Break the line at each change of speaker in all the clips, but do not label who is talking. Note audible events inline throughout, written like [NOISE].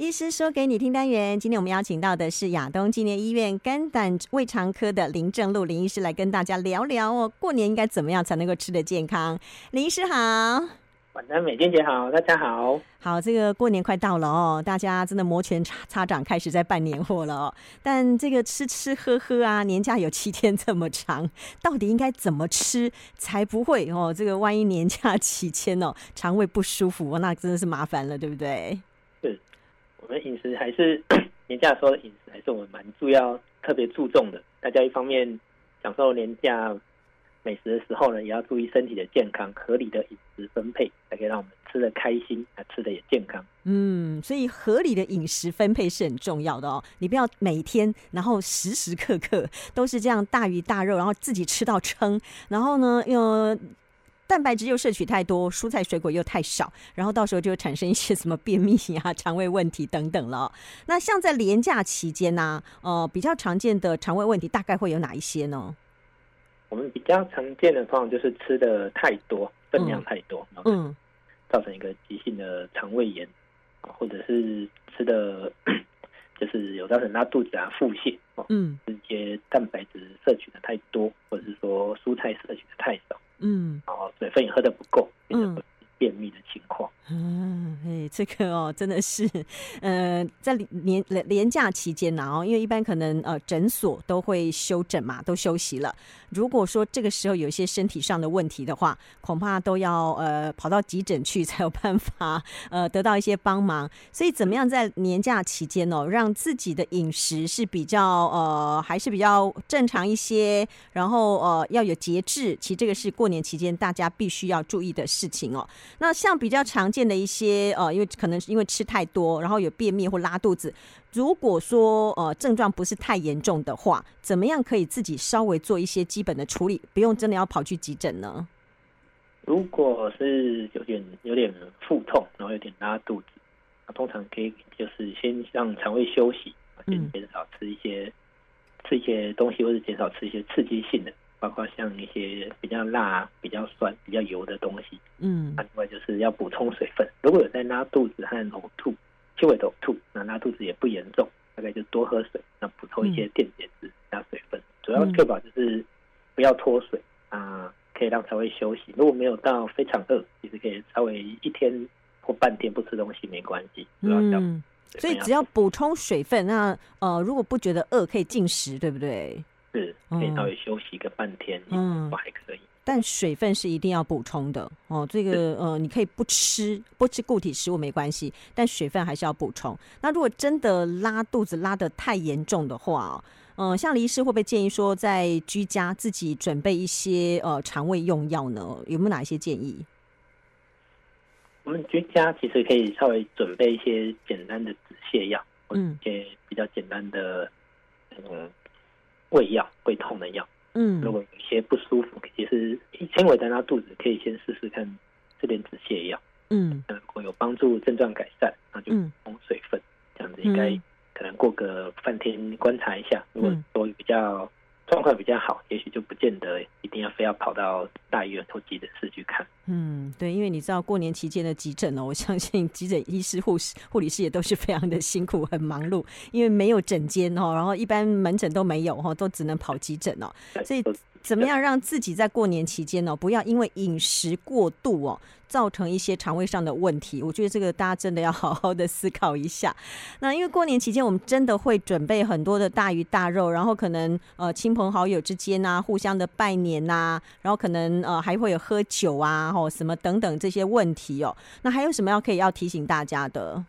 医师说给你听单元，今天我们邀请到的是亚东纪念医院肝胆胃肠科的林正禄林医师来跟大家聊聊哦，过年应该怎么样才能够吃得健康？林医师好，
晚安，美娟姐好，大家好。
好，这个过年快到了哦，大家真的摩拳擦擦掌，开始在办年货了哦。但这个吃吃喝喝啊，年假有七天这么长，到底应该怎么吃才不会哦？这个万一年假期间哦，肠胃不舒服，那真的是麻烦了，对不对？
我们饮食还是 [COUGHS] 年假说的饮食，还是我们蛮注要特别注重的。大家一方面享受年假美食的时候呢，也要注意身体的健康，合理的饮食分配，才可以让我们吃得开心，啊，吃得也健康。
嗯，所以合理的饮食分配是很重要的哦。你不要每天，然后时时刻刻都是这样大鱼大肉，然后自己吃到撑，然后呢又。蛋白质又摄取太多，蔬菜水果又太少，然后到时候就产生一些什么便秘啊、肠胃问题等等了。那像在连假期间呢、啊，呃，比较常见的肠胃问题大概会有哪一些呢？
我们比较常见的方法就是吃的太多，分量太多，嗯，造成一个急性的肠胃炎，或者是吃的 [COUGHS] 就是有造成拉肚子啊、腹泻，嗯，这些蛋白质摄取的太多，或者是说蔬菜摄取的太少。嗯，水分喝得不够，嗯，便秘的情况。
嗯，哎，这个哦，真的是，呃，在年年假期间呢，哦，因为一般可能呃诊所都会休诊嘛，都休息了。如果说这个时候有一些身体上的问题的话，恐怕都要呃跑到急诊去 [LAUGHS] 才有办法呃得到一些帮忙。所以怎么样在年假期间哦，让自己的饮食是比较呃还是比较正常一些，然后呃要有节制。其实这个是过年期间大家必须要注意的事情哦。那像比较常见。的一些呃，因为可能是因为吃太多，然后有便秘或拉肚子。如果说呃症状不是太严重的话，怎么样可以自己稍微做一些基本的处理，不用真的要跑去急诊呢？
如果是有点有点腹痛，然后有点拉肚子，那通常可以就是先让肠胃休息，先减少吃一些、嗯、吃一些东西，或者减少吃一些刺激性的。包括像一些比较辣、比较酸、比较油的东西，嗯，另外就是要补充水分。如果有在拉肚子和呕吐、轻微的呕吐，那拉肚子也不严重，大概就多喝水，那补充一些电解质加水分，主要确保就是不要脱水啊，可以让肠胃休息。如果没有到非常饿，其实可以稍微一天或半天不吃东西没关系，主要要
嗯，所以只要补充水分，那呃，如果不觉得饿，可以进食，对不对？
是，可以稍微休息个半天，嗯，还可以。
但水分是一定要补充的哦。这个呃，你可以不吃不吃固体食物没关系，但水分还是要补充。那如果真的拉肚子拉的太严重的话，嗯、呃，像李医师会不会建议说，在居家自己准备一些呃肠胃用药呢？有没有哪一些建议？
我们居家其实可以稍微准备一些简单的止泻药，嗯，一些比较简单的嗯。胃药、胃痛的药，嗯，如果有些不舒服，其实轻微的拉肚子，可以先试试看这点止泻药，嗯，如果有帮助症状改善，那就补充水分，这样子应该可能过个半天观察一下，如果说比较。状况比较好，也许就不见得一定要非要跑到大医院或急诊室
对，因为你知道过年期间的急诊哦，我相信急诊医师、护士、护理师也都是非常的辛苦、很忙碌，因为没有诊间哦，然后一般门诊都没有哦，都只能跑急诊哦，所以。怎么样让自己在过年期间呢，不要因为饮食过度哦，造成一些肠胃上的问题？我觉得这个大家真的要好好的思考一下。那因为过年期间，我们真的会准备很多的大鱼大肉，然后可能呃亲朋好友之间啊，互相的拜年呐、啊，然后可能呃还会有喝酒啊，或什么等等这些问题哦。那还有什么要可以要提醒大家的？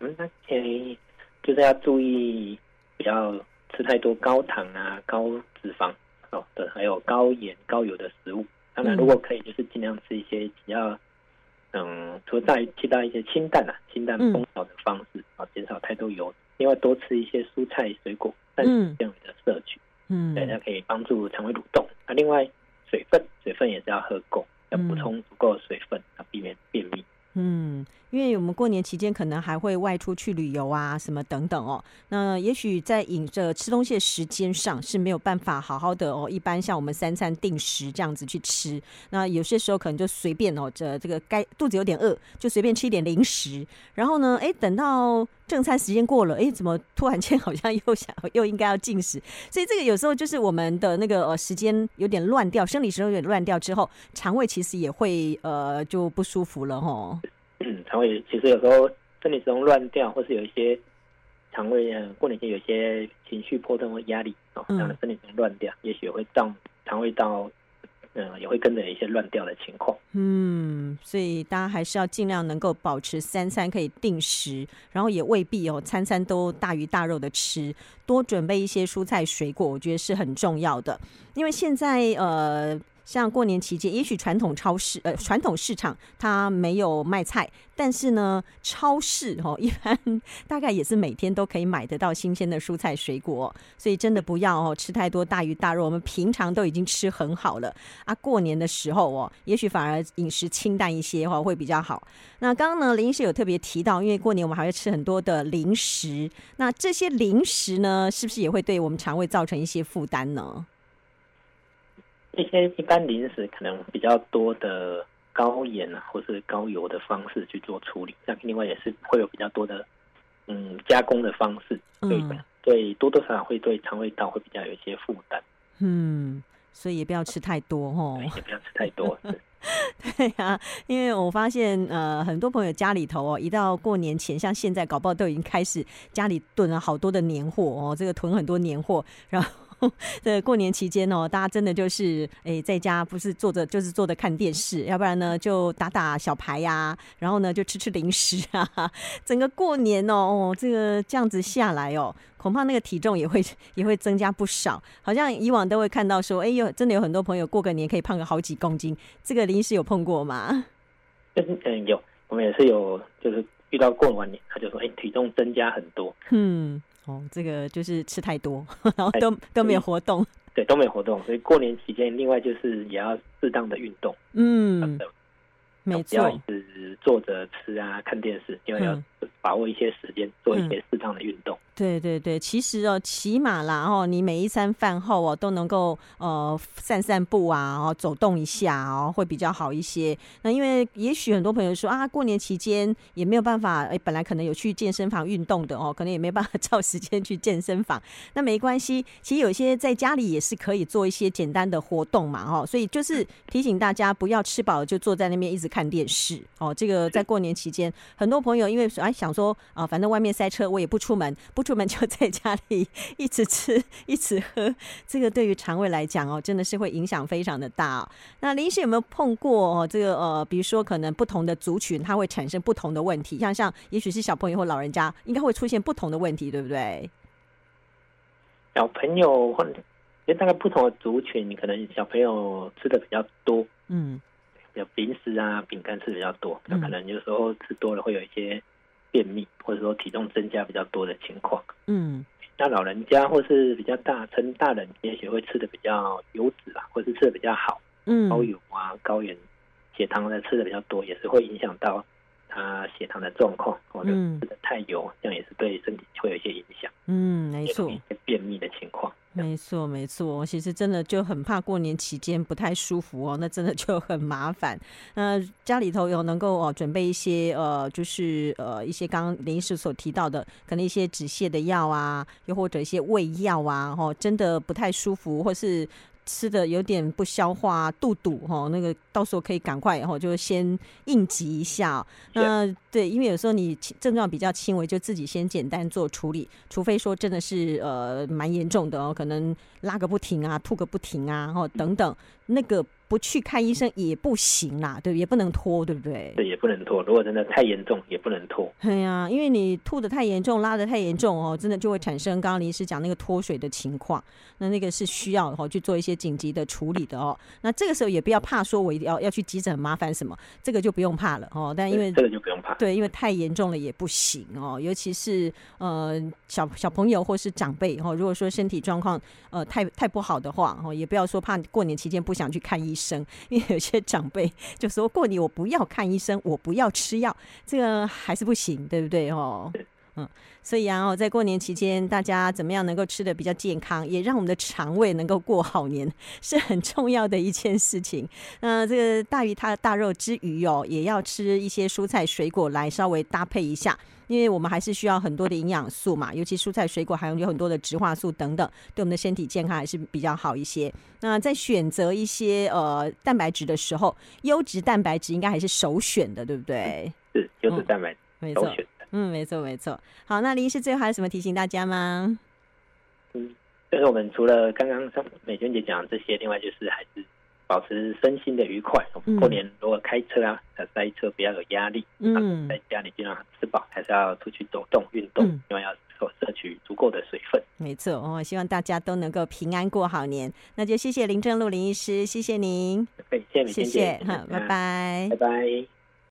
嗯，那建议就是要注意，不要吃太多高糖啊、高脂肪。哦，对，还有高盐高油的食物。当然，如果可以，就是尽量吃一些比较，嗯，除了在替代一些清淡啊、清淡烹调的方式啊，减少太多油。另外，多吃一些蔬菜水果，但是这样的摄取，嗯，大家可以帮助肠胃蠕动。那另外，水分，水分也是要喝够，要补充足够的水分，啊，避免便秘。
嗯，因为我我们过年期间可能还会外出去旅游啊，什么等等哦。那也许在饮着吃东西的时间上是没有办法好好的哦。一般像我们三餐定时这样子去吃，那有些时候可能就随便哦，这这个该肚子有点饿，就随便吃一点零食。然后呢，哎，等到正餐时间过了，哎，怎么突然间 [LAUGHS] 好像又想又应该要进食？所以这个有时候就是我们的那个呃时间有点乱掉，生理时候有点乱掉之后，肠胃其实也会呃就不舒服了吼。
肠胃其实有时候生理时钟乱掉，或是有一些肠胃呃过年前有一些情绪波动或压力哦，这样的生理钟乱掉，嗯、也许会让肠胃道嗯、呃、也会跟着一些乱掉的情况。
嗯，所以大家还是要尽量能够保持三餐可以定时，然后也未必哦餐餐都大鱼大肉的吃，多准备一些蔬菜水果，我觉得是很重要的，因为现在呃。像过年期间，也许传统超市呃传统市场它没有卖菜，但是呢，超市哦一般大概也是每天都可以买得到新鲜的蔬菜水果，所以真的不要哦吃太多大鱼大肉，我们平常都已经吃很好了啊，过年的时候哦，也许反而饮食清淡一些哦会比较好。那刚刚呢，林医师有特别提到，因为过年我们还会吃很多的零食，那这些零食呢，是不是也会对我们肠胃造成一些负担呢？
一些一般零食可能比较多的高盐啊，或是高油的方式去做处理，那另外也是会有比较多的嗯加工的方式，对、嗯、对，多多少少会对肠胃道会比较有一些负担。
嗯，所以也不要吃太多哦，
也不要吃太多。[LAUGHS]
对呀、啊，因为我发现呃很多朋友家里头哦，一到过年前，像现在搞不好都已经开始家里囤了好多的年货哦，这个囤很多年货，然后。[LAUGHS] 这过年期间哦，大家真的就是哎，在家不是坐着就是坐着看电视，要不然呢就打打小牌呀、啊，然后呢就吃吃零食啊。[LAUGHS] 整个过年哦，哦，这个这样子下来哦，恐怕那个体重也会 [LAUGHS] 也会增加不少。好像以往都会看到说，哎呦，真的有很多朋友过个年可以胖个好几公斤。这个林医师有碰过吗？
嗯，有，我们也是有，就是遇到过完年，他就说，哎，体重增加很多。
嗯。哦，这个就是吃太多，然后都都没有活动，
对，都没有活动，所以过年期间，另外就是也要适当的运动，
嗯，没错，
不要一直坐着吃啊，看电视，因为要把握一些时间，做一些适当的运动。嗯
对对对，其实哦，起码啦哦，你每一餐饭后哦，都能够呃散散步啊，哦走动一下哦，会比较好一些。那因为也许很多朋友说啊，过年期间也没有办法，哎，本来可能有去健身房运动的哦，可能也没办法 [LAUGHS] 找时间去健身房。那没关系，其实有些在家里也是可以做一些简单的活动嘛，哦，所以就是提醒大家不要吃饱就坐在那边一直看电视哦。这个在过年期间，很多朋友因为哎想说啊，反正外面塞车，我也不出门不。出门就在家里一直吃一直喝，这个对于肠胃来讲哦，真的是会影响非常的大哦。那林医师有没有碰过哦？这个呃，比如说可能不同的族群，它会产生不同的问题，像像也许是小朋友或老人家，应该会出现不同的问题，对不对？
小朋友或者因为大概不同的族群，可能小朋友吃的比较多，嗯，有零食啊、饼干吃的比较多，那可能有时候吃多了会有一些。便秘，或者说体重增加比较多的情况，嗯，那老人家或是比较大成大人，也许会吃的比较油脂啊，或是吃的比较好，嗯，高油啊、高盐、血糖的吃的比较多，也是会影响到他血糖的状况，或者吃的太油，这样也是对身体会有一些影响，嗯，没错，便秘的情况。
没错，没错，其实真的就很怕过年期间不太舒服哦，那真的就很麻烦。那家里头有能够哦准备一些呃，就是呃一些刚刚临时所提到的，可能一些止泻的药啊，又或者一些胃药啊，哦，真的不太舒服，或是。吃的有点不消化，肚肚哈，那个到时候可以赶快，然后就先应急一下。那对，因为有时候你症状比较轻微，就自己先简单做处理，除非说真的是呃蛮严重的哦，可能拉个不停啊，吐个不停啊，然后等等那个。不去看医生也不行啦，对，也不能拖，对不对？
对，也不能拖。如果真的太严重，也不能拖。
对呀、啊，因为你吐的太严重，拉的太严重哦，真的就会产生刚刚林医师讲那个脱水的情况。那那个是需要哦去做一些紧急的处理的哦。那这个时候也不要怕说我一定要要去急诊，麻烦什么，这个就不用怕了哦。但因为
这个就不用怕，
对，因为太严重了也不行哦。尤其是呃小小朋友或是长辈哦，如果说身体状况呃太太不好的话哦，也不要说怕过年期间不想去看医生。生，[LAUGHS] 因为有些长辈 [LAUGHS] 就说过年我不要看医生，我不要吃药，这个还是不行，对不对哦？嗯，所以啊，在过年期间，大家怎么样能够吃的比较健康，也让我们的肠胃能够过好年，是很重要的一件事情。那这个大鱼它的大肉之余哦，也要吃一些蔬菜水果来稍微搭配一下，因为我们还是需要很多的营养素嘛，尤其蔬菜水果还有有很多的植化素等等，对我们的身体健康还是比较好一些。那在选择一些呃蛋白质的时候，优质蛋白质应该还是首选的，对不对？
是优质蛋白质，
没错。嗯，没错没错。好，那林医师最后还有什么提醒大家吗？
嗯，就是我们除了刚刚像美娟姐讲的这些，另外就是还是保持身心的愉快。过年如果开车啊，塞车不要有压力。嗯，在家里尽量吃饱，还是要出去走动运动，嗯、因为要摄取足够的水分。
没错哦，希望大家都能够平安过好年。那就谢谢林正路林医师，谢谢您。
谢谢
谢谢，好，拜拜，
拜拜。